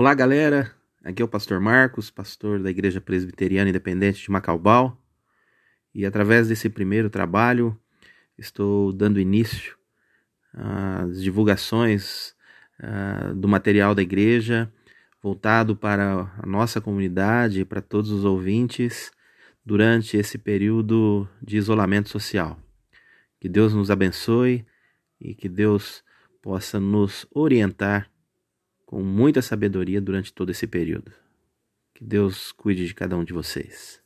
Olá, galera. Aqui é o pastor Marcos, pastor da Igreja Presbiteriana Independente de Macaubal. E através desse primeiro trabalho, estou dando início às divulgações uh, do material da igreja voltado para a nossa comunidade para todos os ouvintes durante esse período de isolamento social. Que Deus nos abençoe e que Deus possa nos orientar com muita sabedoria durante todo esse período. Que Deus cuide de cada um de vocês.